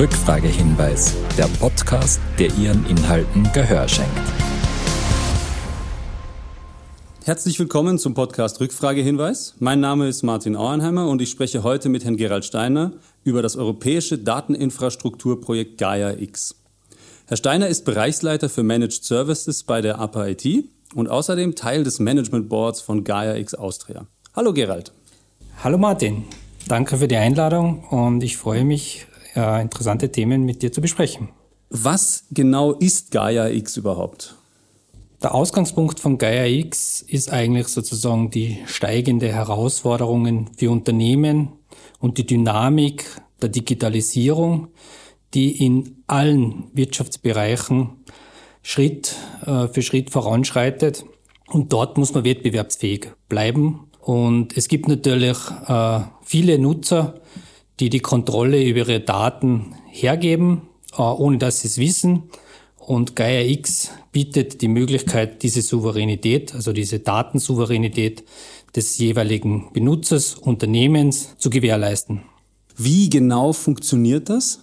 Rückfragehinweis, der Podcast, der Ihren Inhalten Gehör schenkt. Herzlich willkommen zum Podcast Rückfragehinweis. Mein Name ist Martin Auernheimer und ich spreche heute mit Herrn Gerald Steiner über das europäische Dateninfrastrukturprojekt Gaia X. Herr Steiner ist Bereichsleiter für Managed Services bei der APA IT und außerdem Teil des Management Boards von Gaia X Austria. Hallo Gerald. Hallo Martin. Danke für die Einladung und ich freue mich, äh, interessante Themen mit dir zu besprechen. Was genau ist Gaia X überhaupt? Der Ausgangspunkt von Gaia X ist eigentlich sozusagen die steigende Herausforderungen für Unternehmen und die Dynamik der Digitalisierung, die in allen Wirtschaftsbereichen Schritt äh, für Schritt voranschreitet. Und dort muss man wettbewerbsfähig bleiben. Und es gibt natürlich äh, viele Nutzer, die die Kontrolle über ihre Daten hergeben, äh, ohne dass sie es wissen. Und Gaia X bietet die Möglichkeit, diese Souveränität, also diese Datensouveränität des jeweiligen Benutzers, Unternehmens zu gewährleisten. Wie genau funktioniert das?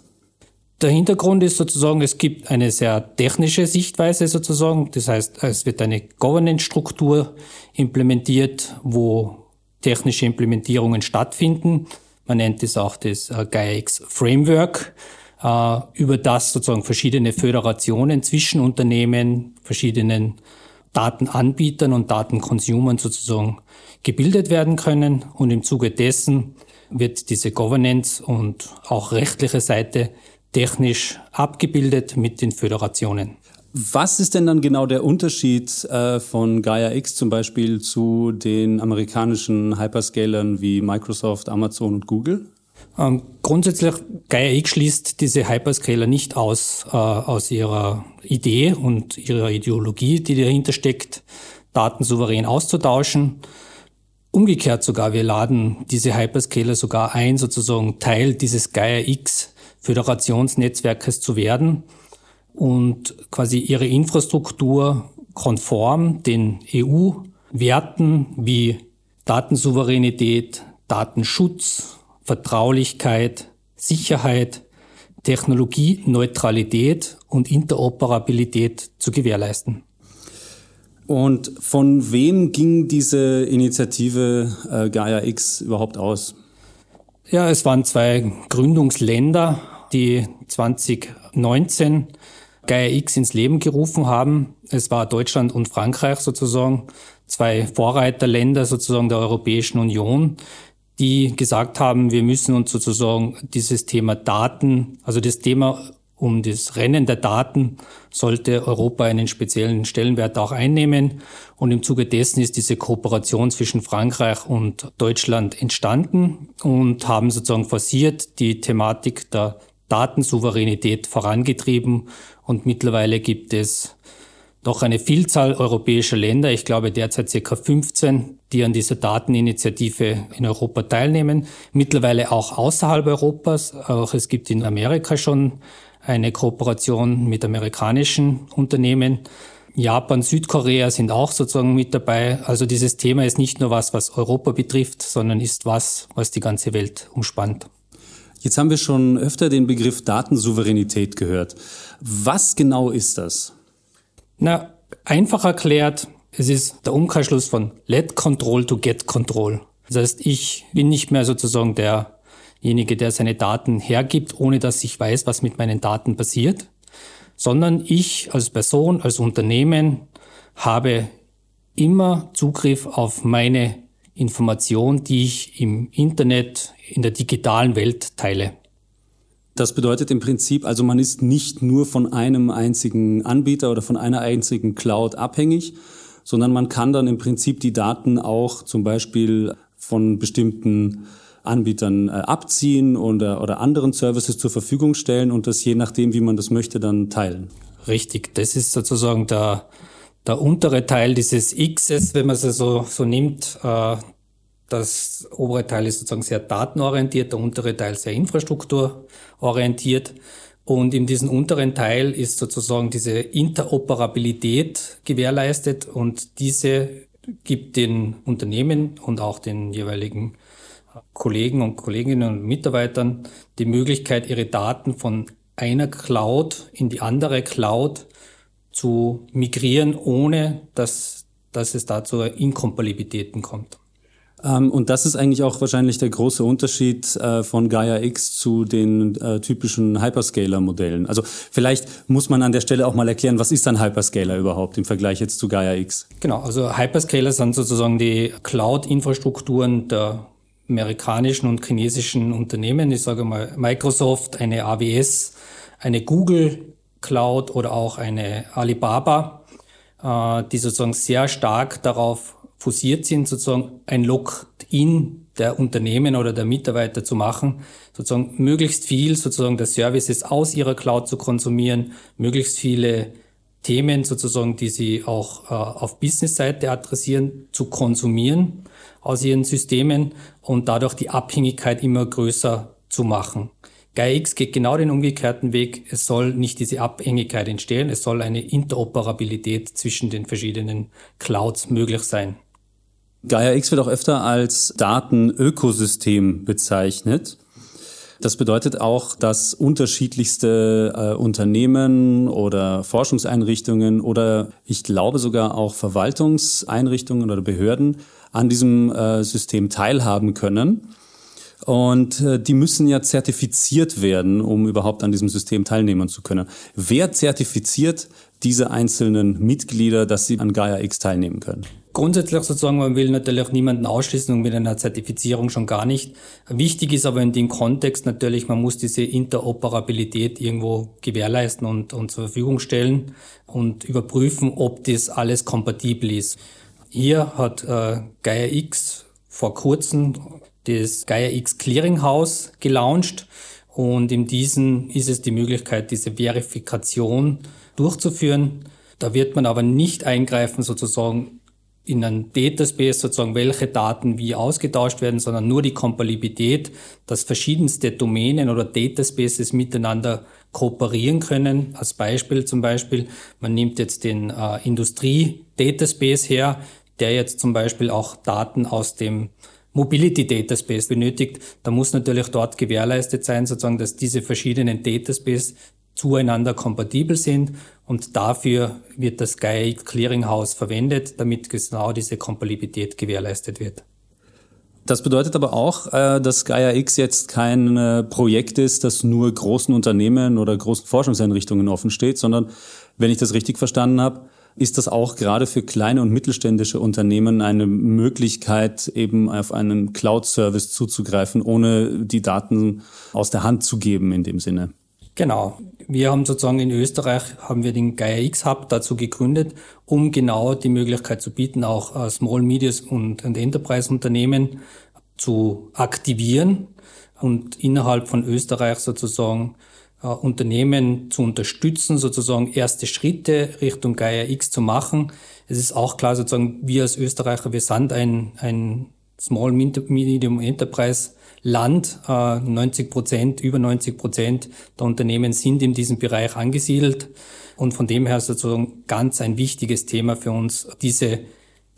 Der Hintergrund ist sozusagen, es gibt eine sehr technische Sichtweise sozusagen. Das heißt, es wird eine Governance-Struktur implementiert, wo technische Implementierungen stattfinden. Man nennt es auch das äh, GAIA-X Framework, äh, über das sozusagen verschiedene Föderationen zwischen Unternehmen, verschiedenen Datenanbietern und Datenconsumern sozusagen gebildet werden können. Und im Zuge dessen wird diese Governance und auch rechtliche Seite technisch abgebildet mit den Föderationen. Was ist denn dann genau der Unterschied äh, von Gaia X zum Beispiel zu den amerikanischen Hyperscalern wie Microsoft, Amazon und Google? Ähm, grundsätzlich, Gaia X schließt diese Hyperscaler nicht aus, äh, aus ihrer Idee und ihrer Ideologie, die dahinter steckt, Daten souverän auszutauschen. Umgekehrt sogar, wir laden diese Hyperscaler sogar ein, sozusagen Teil dieses Gaia X Föderationsnetzwerkes zu werden und quasi ihre Infrastruktur konform den EU-Werten wie Datensouveränität, Datenschutz, Vertraulichkeit, Sicherheit, Technologieneutralität und Interoperabilität zu gewährleisten. Und von wem ging diese Initiative äh, Gaia X überhaupt aus? Ja, es waren zwei Gründungsländer, die 2019 Gaia X ins Leben gerufen haben. Es war Deutschland und Frankreich sozusagen, zwei Vorreiterländer sozusagen der Europäischen Union, die gesagt haben, wir müssen uns sozusagen dieses Thema Daten, also das Thema um das Rennen der Daten sollte Europa einen speziellen Stellenwert auch einnehmen. Und im Zuge dessen ist diese Kooperation zwischen Frankreich und Deutschland entstanden und haben sozusagen forciert die Thematik der Datensouveränität vorangetrieben. Und mittlerweile gibt es doch eine Vielzahl europäischer Länder, ich glaube derzeit circa 15, die an dieser Dateninitiative in Europa teilnehmen. Mittlerweile auch außerhalb Europas. Auch es gibt in Amerika schon eine Kooperation mit amerikanischen Unternehmen. Japan, Südkorea sind auch sozusagen mit dabei. Also dieses Thema ist nicht nur was, was Europa betrifft, sondern ist was, was die ganze Welt umspannt. Jetzt haben wir schon öfter den Begriff Datensouveränität gehört. Was genau ist das? Na, einfach erklärt, es ist der Umkehrschluss von let control to get control. Das heißt, ich bin nicht mehr sozusagen der derjenige, der seine Daten hergibt, ohne dass ich weiß, was mit meinen Daten passiert, sondern ich als Person, als Unternehmen habe immer Zugriff auf meine Information, die ich im Internet, in der digitalen Welt teile. Das bedeutet im Prinzip, also man ist nicht nur von einem einzigen Anbieter oder von einer einzigen Cloud abhängig, sondern man kann dann im Prinzip die Daten auch zum Beispiel von bestimmten Anbietern äh, abziehen oder, oder anderen Services zur Verfügung stellen und das je nachdem, wie man das möchte, dann teilen. Richtig, das ist sozusagen der, der untere Teil dieses Xs, wenn man es so, so nimmt. Äh, das obere Teil ist sozusagen sehr datenorientiert, der untere Teil sehr infrastrukturorientiert. Und in diesem unteren Teil ist sozusagen diese Interoperabilität gewährleistet und diese gibt den Unternehmen und auch den jeweiligen Kollegen und Kolleginnen und Mitarbeitern die Möglichkeit, ihre Daten von einer Cloud in die andere Cloud zu migrieren, ohne dass, dass es da zu Inkompatibilitäten kommt. Ähm, und das ist eigentlich auch wahrscheinlich der große Unterschied äh, von Gaia X zu den äh, typischen Hyperscaler-Modellen. Also vielleicht muss man an der Stelle auch mal erklären, was ist ein Hyperscaler überhaupt im Vergleich jetzt zu Gaia X? Genau, also Hyperscaler sind sozusagen die Cloud-Infrastrukturen der amerikanischen und chinesischen Unternehmen. Ich sage mal Microsoft, eine AWS, eine Google Cloud oder auch eine Alibaba, äh, die sozusagen sehr stark darauf fusiert sind, sozusagen ein Lock-in der Unternehmen oder der Mitarbeiter zu machen, sozusagen möglichst viel sozusagen der Services aus ihrer Cloud zu konsumieren, möglichst viele Themen sozusagen, die sie auch äh, auf Business-Seite adressieren, zu konsumieren aus ihren Systemen und dadurch die Abhängigkeit immer größer zu machen. GaiaX geht genau den umgekehrten Weg. Es soll nicht diese Abhängigkeit entstehen, es soll eine Interoperabilität zwischen den verschiedenen Clouds möglich sein. Gaia X wird auch öfter als Datenökosystem bezeichnet. Das bedeutet auch, dass unterschiedlichste äh, Unternehmen oder Forschungseinrichtungen oder ich glaube sogar auch Verwaltungseinrichtungen oder Behörden an diesem äh, System teilhaben können. Und äh, die müssen ja zertifiziert werden, um überhaupt an diesem System teilnehmen zu können. Wer zertifiziert diese einzelnen Mitglieder, dass sie an Gaia X teilnehmen können? Grundsätzlich sozusagen, man will natürlich niemanden ausschließen und mit einer Zertifizierung schon gar nicht. Wichtig ist aber in dem Kontext natürlich, man muss diese Interoperabilität irgendwo gewährleisten und, und zur Verfügung stellen und überprüfen, ob das alles kompatibel ist. Hier hat äh, Gaia X vor kurzem das Gaia X Clearinghouse gelauncht und in diesen ist es die Möglichkeit, diese Verifikation durchzuführen. Da wird man aber nicht eingreifen sozusagen in einen Dataspace sozusagen, welche Daten wie ausgetauscht werden, sondern nur die Kompatibilität, dass verschiedenste Domänen oder Dataspaces miteinander kooperieren können. Als Beispiel zum Beispiel, man nimmt jetzt den äh, Industrie-Dataspace her, der jetzt zum Beispiel auch Daten aus dem Mobility Dataspace benötigt. Da muss natürlich dort gewährleistet sein, sozusagen, dass diese verschiedenen Dataspace zueinander kompatibel sind und dafür wird das GAIA Clearinghouse verwendet, damit genau diese Kompatibilität gewährleistet wird. Das bedeutet aber auch, äh, dass Gaia X jetzt kein äh, Projekt ist, das nur großen Unternehmen oder großen Forschungseinrichtungen offen steht, sondern, wenn ich das richtig verstanden habe, ist das auch gerade für kleine und mittelständische Unternehmen eine Möglichkeit, eben auf einen Cloud-Service zuzugreifen, ohne die Daten aus der Hand zu geben in dem Sinne? Genau. Wir haben sozusagen in Österreich haben wir den Gaia X Hub dazu gegründet, um genau die Möglichkeit zu bieten, auch äh, Small Medias und, Enterprise Unternehmen zu aktivieren und innerhalb von Österreich sozusagen äh, Unternehmen zu unterstützen, sozusagen erste Schritte Richtung Gaia X zu machen. Es ist auch klar, sozusagen, wir als Österreicher, wir sind ein, ein Small Medium Enterprise Land. 90 äh, Prozent, über 90 Prozent der Unternehmen sind in diesem Bereich angesiedelt. Und von dem her sozusagen ganz ein wichtiges Thema für uns, diese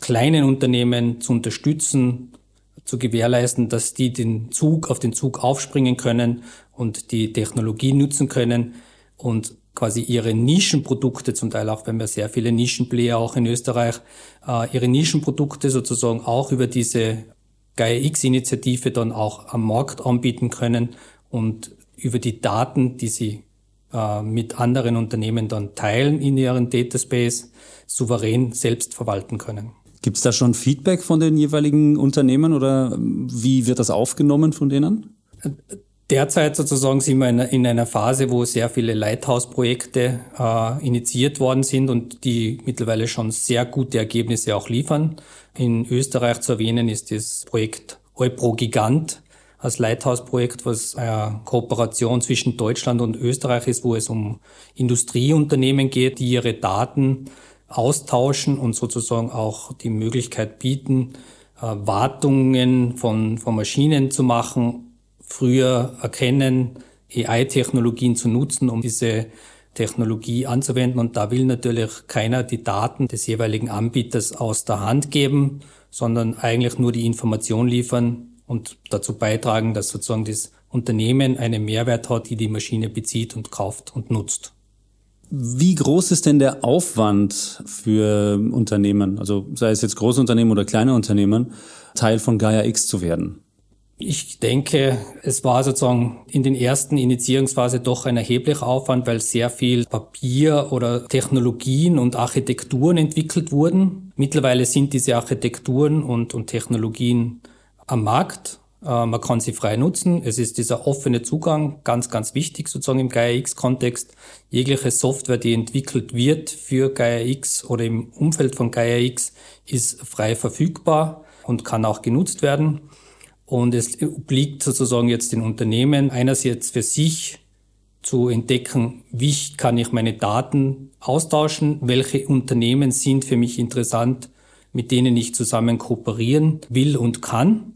kleinen Unternehmen zu unterstützen, zu gewährleisten, dass die den Zug auf den Zug aufspringen können und die Technologie nutzen können und quasi ihre Nischenprodukte, zum Teil auch, wenn wir sehr viele Nischenplayer auch in Österreich, äh, ihre Nischenprodukte sozusagen auch über diese Gaia X-Initiative dann auch am Markt anbieten können und über die Daten, die sie äh, mit anderen Unternehmen dann teilen in ihren Dataspace, souverän selbst verwalten können. Gibt es da schon Feedback von den jeweiligen Unternehmen oder wie wird das aufgenommen von denen? Derzeit sozusagen sind wir in, in einer Phase, wo sehr viele Lighthouse-Projekte äh, initiiert worden sind und die mittlerweile schon sehr gute Ergebnisse auch liefern. In Österreich zu erwähnen ist das Projekt Eupro Gigant als Lighthouse-Projekt, was eine Kooperation zwischen Deutschland und Österreich ist, wo es um Industrieunternehmen geht, die ihre Daten austauschen und sozusagen auch die Möglichkeit bieten, äh, Wartungen von, von Maschinen zu machen früher erkennen, AI-Technologien zu nutzen, um diese Technologie anzuwenden. Und da will natürlich keiner die Daten des jeweiligen Anbieters aus der Hand geben, sondern eigentlich nur die Information liefern und dazu beitragen, dass sozusagen das Unternehmen einen Mehrwert hat, die die Maschine bezieht und kauft und nutzt. Wie groß ist denn der Aufwand für Unternehmen, also sei es jetzt Großunternehmen oder kleine Unternehmen, Teil von Gaia X zu werden? Ich denke, es war sozusagen in den ersten Initiierungsphase doch ein erheblicher Aufwand, weil sehr viel Papier oder Technologien und Architekturen entwickelt wurden. Mittlerweile sind diese Architekturen und, und Technologien am Markt. Äh, man kann sie frei nutzen. Es ist dieser offene Zugang ganz, ganz wichtig sozusagen im Gaia X-Kontext. Jegliche Software, die entwickelt wird für Gaia X oder im Umfeld von Gaia X, ist frei verfügbar und kann auch genutzt werden. Und es obliegt sozusagen jetzt den Unternehmen einerseits für sich zu entdecken, wie kann ich meine Daten austauschen, welche Unternehmen sind für mich interessant, mit denen ich zusammen kooperieren will und kann.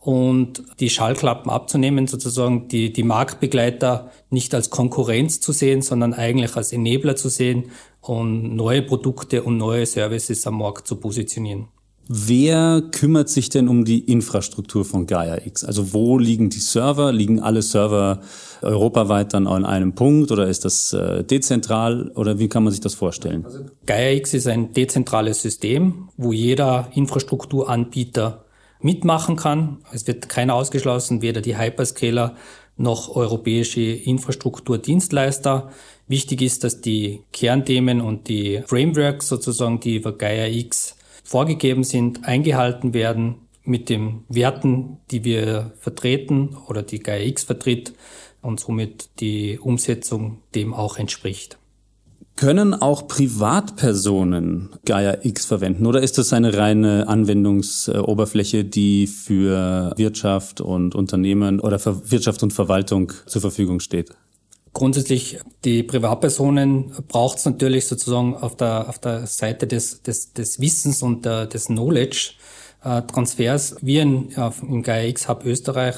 Und die Schallklappen abzunehmen, sozusagen die, die Marktbegleiter nicht als Konkurrenz zu sehen, sondern eigentlich als Enabler zu sehen und neue Produkte und neue Services am Markt zu positionieren. Wer kümmert sich denn um die Infrastruktur von Gaia X? Also wo liegen die Server? Liegen alle Server europaweit dann an einem Punkt oder ist das äh, dezentral oder wie kann man sich das vorstellen? Also Gaia X ist ein dezentrales System, wo jeder Infrastrukturanbieter mitmachen kann. Es wird keiner ausgeschlossen, weder die Hyperscaler noch europäische Infrastrukturdienstleister. Wichtig ist, dass die Kernthemen und die Frameworks sozusagen, die über Gaia X vorgegeben sind, eingehalten werden mit den Werten, die wir vertreten oder die GAIA-X vertritt und somit die Umsetzung dem auch entspricht. Können auch Privatpersonen Gaia X verwenden oder ist das eine reine Anwendungsoberfläche, die für Wirtschaft und Unternehmen oder für Wirtschaft und Verwaltung zur Verfügung steht? Grundsätzlich, die Privatpersonen braucht es natürlich sozusagen auf der, auf der Seite des, des, des Wissens und der, des Knowledge äh, Transfers. Wir in, im GAIX Hub Österreich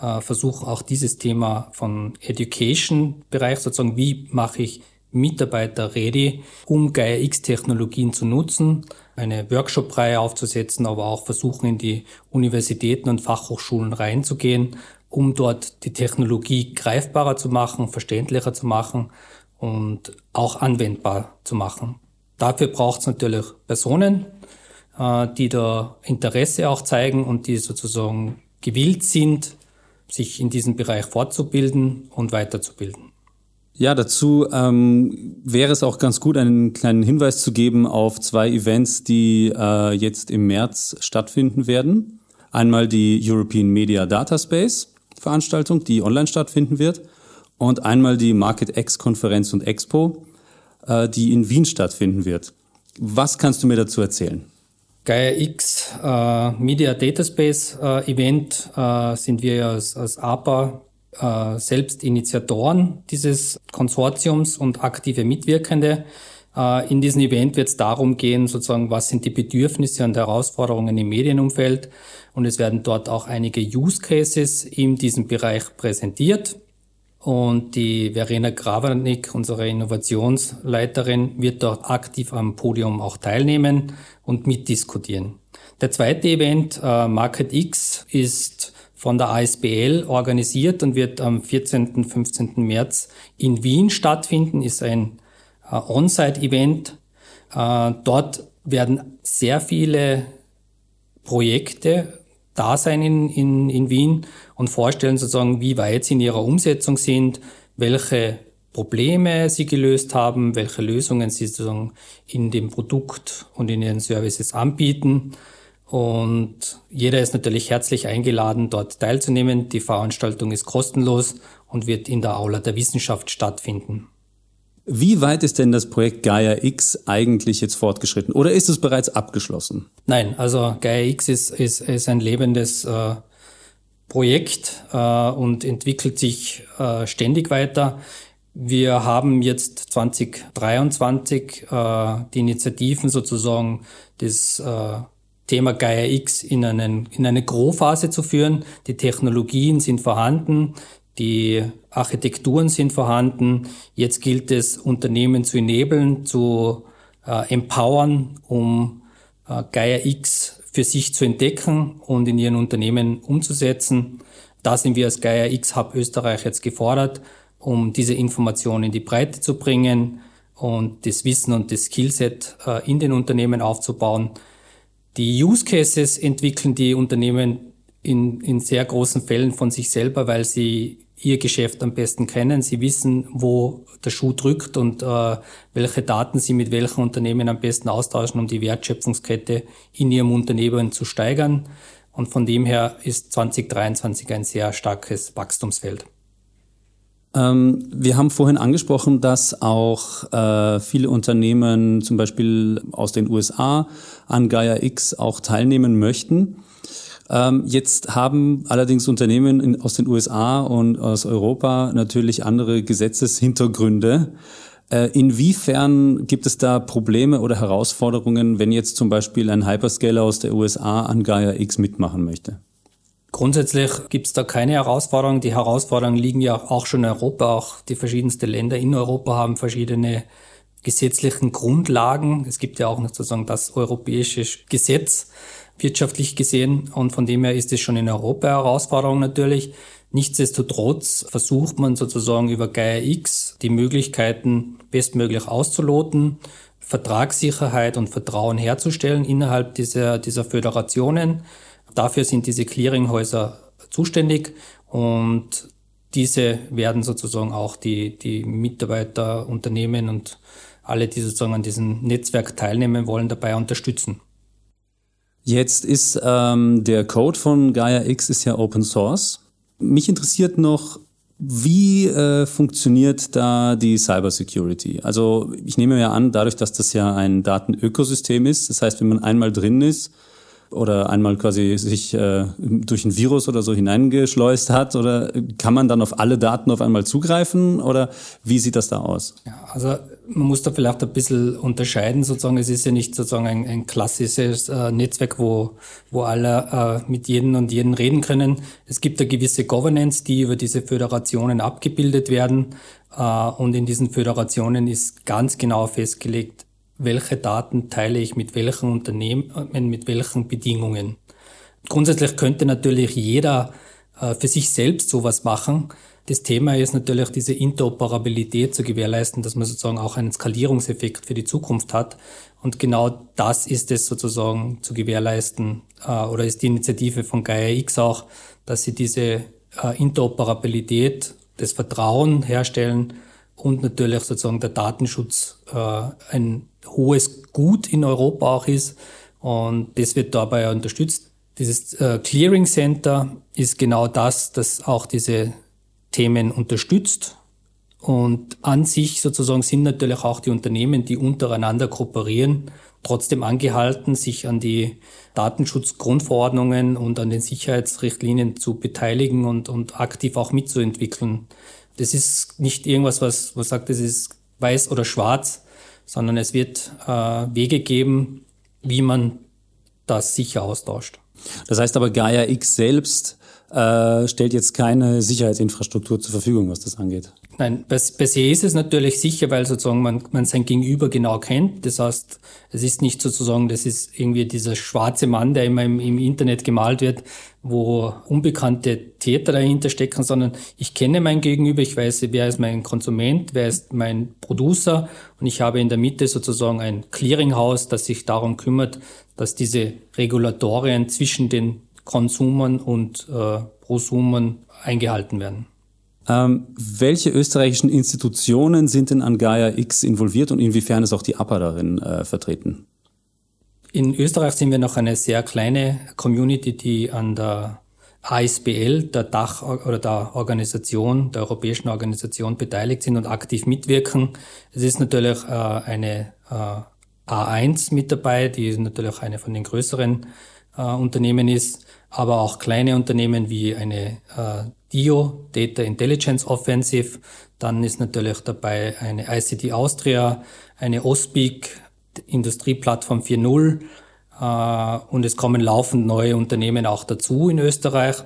äh, versuchen auch dieses Thema von Education-Bereich, sozusagen, wie mache ich Mitarbeiter ready, um GAIX-Technologien zu nutzen, eine Workshop-Reihe aufzusetzen, aber auch versuchen, in die Universitäten und Fachhochschulen reinzugehen um dort die Technologie greifbarer zu machen, verständlicher zu machen und auch anwendbar zu machen. Dafür braucht es natürlich Personen, äh, die da Interesse auch zeigen und die sozusagen gewillt sind, sich in diesem Bereich fortzubilden und weiterzubilden. Ja, dazu ähm, wäre es auch ganz gut, einen kleinen Hinweis zu geben auf zwei Events, die äh, jetzt im März stattfinden werden. Einmal die European Media Data Space, Veranstaltung, die online stattfinden wird, und einmal die Market X Konferenz und Expo, äh, die in Wien stattfinden wird. Was kannst du mir dazu erzählen? Gaia X äh, Media Dataspace äh, Event äh, sind wir als, als APA äh, selbst Initiatoren dieses Konsortiums und aktive Mitwirkende. Äh, in diesem Event wird es darum gehen, sozusagen, was sind die Bedürfnisse und Herausforderungen im Medienumfeld. Und es werden dort auch einige Use Cases in diesem Bereich präsentiert. Und die Verena Gravernick, unsere Innovationsleiterin, wird dort aktiv am Podium auch teilnehmen und mitdiskutieren. Der zweite Event, äh, Market X, ist von der ASBL organisiert und wird am 14. 15. März in Wien stattfinden, ist ein äh, On-Site-Event. Äh, dort werden sehr viele Projekte da sein in, in, in Wien und vorstellen sozusagen, wie weit sie in ihrer Umsetzung sind, welche Probleme sie gelöst haben, welche Lösungen sie sozusagen in dem Produkt und in ihren Services anbieten. Und jeder ist natürlich herzlich eingeladen, dort teilzunehmen. Die Veranstaltung ist kostenlos und wird in der Aula der Wissenschaft stattfinden. Wie weit ist denn das Projekt Gaia X eigentlich jetzt fortgeschritten oder ist es bereits abgeschlossen? Nein, also Gaia X ist, ist, ist ein lebendes äh, Projekt äh, und entwickelt sich äh, ständig weiter. Wir haben jetzt 2023 äh, die Initiativen sozusagen das äh, Thema Gaia X in, einen, in eine Großphase zu führen. Die Technologien sind vorhanden, die Architekturen sind vorhanden. Jetzt gilt es, Unternehmen zu enablen, zu äh, empowern, um äh, Gaia X für sich zu entdecken und in ihren Unternehmen umzusetzen. Da sind wir als Gaia X Hub Österreich jetzt gefordert, um diese Informationen in die Breite zu bringen und das Wissen und das Skillset äh, in den Unternehmen aufzubauen. Die Use Cases entwickeln die Unternehmen in, in sehr großen Fällen von sich selber, weil sie ihr Geschäft am besten kennen. Sie wissen, wo der Schuh drückt und äh, welche Daten sie mit welchen Unternehmen am besten austauschen, um die Wertschöpfungskette in ihrem Unternehmen zu steigern. Und von dem her ist 2023 ein sehr starkes Wachstumsfeld. Ähm, wir haben vorhin angesprochen, dass auch äh, viele Unternehmen, zum Beispiel aus den USA, an Gaia X auch teilnehmen möchten. Ähm, jetzt haben allerdings Unternehmen in, aus den USA und aus Europa natürlich andere Gesetzeshintergründe. Äh, inwiefern gibt es da Probleme oder Herausforderungen, wenn jetzt zum Beispiel ein Hyperscaler aus der USA an Gaia X mitmachen möchte? Grundsätzlich gibt es da keine Herausforderungen. Die Herausforderungen liegen ja auch schon in Europa. Auch die verschiedensten Länder in Europa haben verschiedene gesetzlichen Grundlagen. Es gibt ja auch sozusagen das europäische Gesetz, wirtschaftlich gesehen. Und von dem her ist es schon in Europa eine Herausforderung natürlich. Nichtsdestotrotz versucht man sozusagen über Gaia X die Möglichkeiten bestmöglich auszuloten, Vertragssicherheit und Vertrauen herzustellen innerhalb dieser, dieser Föderationen. Dafür sind diese Clearinghäuser zuständig und diese werden sozusagen auch die, die Mitarbeiter, Unternehmen und alle, die sozusagen an diesem Netzwerk teilnehmen wollen, dabei unterstützen. Jetzt ist ähm, der Code von Gaia X ist ja Open Source. Mich interessiert noch, wie äh, funktioniert da die Cybersecurity? Also ich nehme ja an, dadurch, dass das ja ein Datenökosystem ist, das heißt, wenn man einmal drin ist, oder einmal quasi sich äh, durch ein Virus oder so hineingeschleust hat? Oder kann man dann auf alle Daten auf einmal zugreifen? Oder wie sieht das da aus? Ja, also man muss da vielleicht ein bisschen unterscheiden, sozusagen. Es ist ja nicht sozusagen ein, ein klassisches äh, Netzwerk, wo, wo alle äh, mit jedem und jedem reden können. Es gibt eine gewisse Governance, die über diese Föderationen abgebildet werden. Äh, und in diesen Föderationen ist ganz genau festgelegt, welche Daten teile ich mit welchen Unternehmen, äh, mit welchen Bedingungen. Grundsätzlich könnte natürlich jeder äh, für sich selbst sowas machen. Das Thema ist natürlich diese Interoperabilität zu gewährleisten, dass man sozusagen auch einen Skalierungseffekt für die Zukunft hat. Und genau das ist es sozusagen zu gewährleisten, äh, oder ist die Initiative von Gaia X auch, dass sie diese Interoperabilität, das Vertrauen herstellen und natürlich sozusagen der Datenschutz ein hohes Gut in Europa auch ist. Und das wird dabei unterstützt. Dieses äh, Clearing Center ist genau das, das auch diese Themen unterstützt. Und an sich sozusagen sind natürlich auch die Unternehmen, die untereinander kooperieren, trotzdem angehalten, sich an die Datenschutzgrundverordnungen und an den Sicherheitsrichtlinien zu beteiligen und, und aktiv auch mitzuentwickeln. Das ist nicht irgendwas, was man sagt, das ist weiß oder schwarz, sondern es wird äh, Wege geben, wie man das sicher austauscht. Das heißt aber, Gaia X selbst äh, stellt jetzt keine Sicherheitsinfrastruktur zur Verfügung, was das angeht. Nein, per, per se ist es natürlich sicher, weil sozusagen man, man sein Gegenüber genau kennt. Das heißt, es ist nicht sozusagen, das ist irgendwie dieser schwarze Mann, der immer im, im Internet gemalt wird, wo unbekannte Täter dahinter stecken, sondern ich kenne mein Gegenüber, ich weiß, wer ist mein Konsument, wer ist mein Producer und ich habe in der Mitte sozusagen ein Clearinghouse, das sich darum kümmert, dass diese Regulatorien zwischen den Konsumern und äh, Prosumern eingehalten werden. Ähm, welche österreichischen Institutionen sind denn an Gaia X involviert und inwiefern ist auch die APA darin äh, vertreten? In Österreich sind wir noch eine sehr kleine Community, die an der ASBL, der Dach oder der Organisation, der europäischen Organisation beteiligt sind und aktiv mitwirken. Es ist natürlich äh, eine äh, A1 mit dabei, die natürlich eine von den größeren äh, Unternehmen ist, aber auch kleine Unternehmen wie eine äh, DIO, Data Intelligence Offensive. Dann ist natürlich dabei eine ICT Austria, eine OSPIC, Industrieplattform 4.0 äh, und es kommen laufend neue Unternehmen auch dazu in Österreich.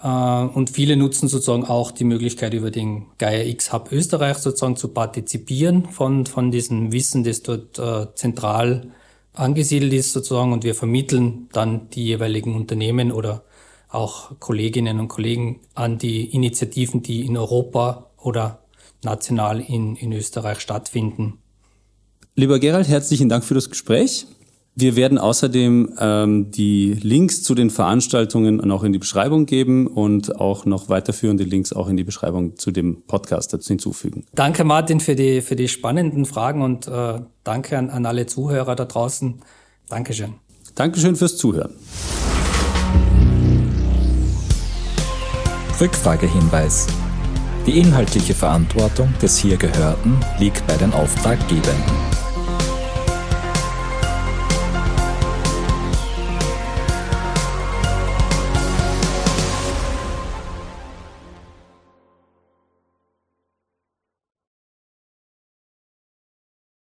Äh, und viele nutzen sozusagen auch die Möglichkeit, über den Gaia X Hub Österreich sozusagen zu partizipieren von, von diesem Wissen, das dort äh, zentral angesiedelt ist sozusagen und wir vermitteln dann die jeweiligen Unternehmen oder auch Kolleginnen und Kollegen an die Initiativen, die in Europa oder national in, in Österreich stattfinden. Lieber Gerald, herzlichen Dank für das Gespräch. Wir werden außerdem ähm, die Links zu den Veranstaltungen noch in die Beschreibung geben und auch noch weiterführende Links auch in die Beschreibung zu dem Podcast dazu hinzufügen. Danke Martin für die, für die spannenden Fragen und äh, danke an, an alle Zuhörer da draußen. Dankeschön. Dankeschön fürs Zuhören. Rückfragehinweis. Die inhaltliche Verantwortung des hier Gehörten liegt bei den Auftraggebenden.